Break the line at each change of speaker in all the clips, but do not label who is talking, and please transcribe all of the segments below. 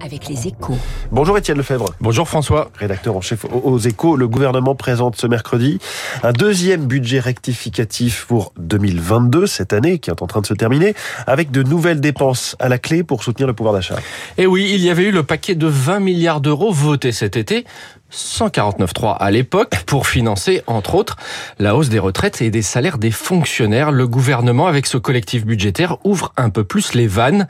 avec les échos.
Bonjour Étienne Lefebvre.
Bonjour François.
Rédacteur en chef aux échos. Le gouvernement présente ce mercredi un deuxième budget rectificatif pour 2022, cette année qui est en train de se terminer, avec de nouvelles dépenses à la clé pour soutenir le pouvoir d'achat.
Et oui, il y avait eu le paquet de 20 milliards d'euros voté cet été 149.3 à l'époque pour financer, entre autres, la hausse des retraites et des salaires des fonctionnaires. Le gouvernement, avec ce collectif budgétaire, ouvre un peu plus les vannes.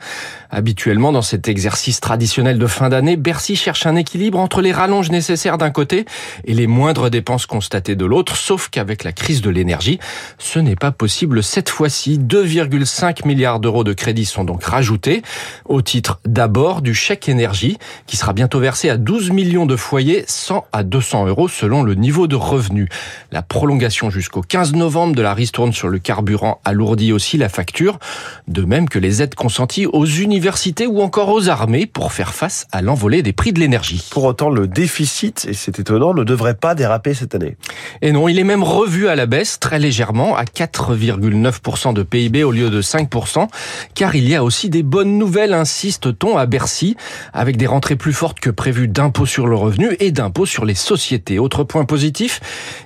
Habituellement, dans cet exercice traditionnel de fin d'année, Bercy cherche un équilibre entre les rallonges nécessaires d'un côté et les moindres dépenses constatées de l'autre, sauf qu'avec la crise de l'énergie, ce n'est pas possible cette fois-ci. 2,5 milliards d'euros de crédits sont donc rajoutés, au titre d'abord du chèque énergie, qui sera bientôt versé à 12 millions de foyers à 200 euros selon le niveau de revenu. La prolongation jusqu'au 15 novembre de la ristourne sur le carburant alourdit aussi la facture, de même que les aides consenties aux universités ou encore aux armées pour faire face à l'envolée des prix de l'énergie.
Pour autant, le déficit, et c'est étonnant, ne devrait pas déraper cette année.
Et non, il est même revu à la baisse très légèrement à 4,9% de PIB au lieu de 5%, car il y a aussi des bonnes nouvelles, insiste-t-on à Bercy, avec des rentrées plus fortes que prévues d'impôts sur le revenu et d'impôts sur les sociétés. Autre point positif,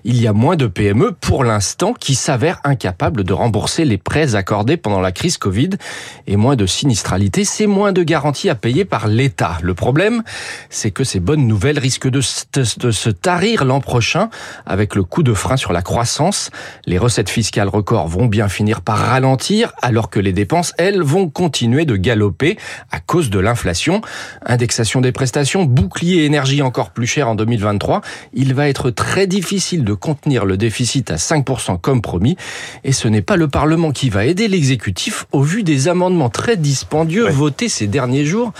il y a moins de PME pour l'instant qui s'avèrent incapables de rembourser les prêts accordés pendant la crise Covid et moins de sinistralité, c'est moins de garanties à payer par l'État. Le problème, c'est que ces bonnes nouvelles risquent de, se tarir l'an prochain avec le coup de frein sur la croissance. Les recettes fiscales records vont bien finir par ralentir alors que les dépenses, elles, vont continuer de galoper à cause de l'inflation. Indexation des prestations, bouclier énergie encore plus cher en 2023, il va être très difficile de contenir le déficit à 5% comme promis. Et ce n'est pas le Parlement qui va aider l'exécutif au vu des amendements très dispendieux votés ces derniers jours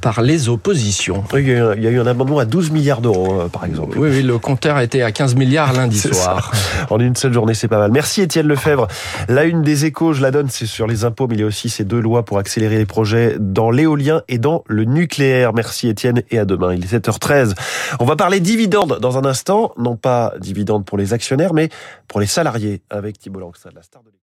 par les oppositions.
il, y a eu, un amendement à 12 milliards d'euros, euh, par exemple.
Oui, oui, le compteur était à 15 milliards lundi soir.
En une seule journée, c'est pas mal. Merci Étienne Lefebvre. La une des échos, je la donne, c'est sur les impôts, mais il y a aussi ces deux lois pour accélérer les projets dans l'éolien et dans le nucléaire. Merci Étienne et à demain. Il est 7h13. On va parler dividendes dans un instant. Non pas dividendes pour les actionnaires, mais pour les salariés avec Thibault Langstad, la star de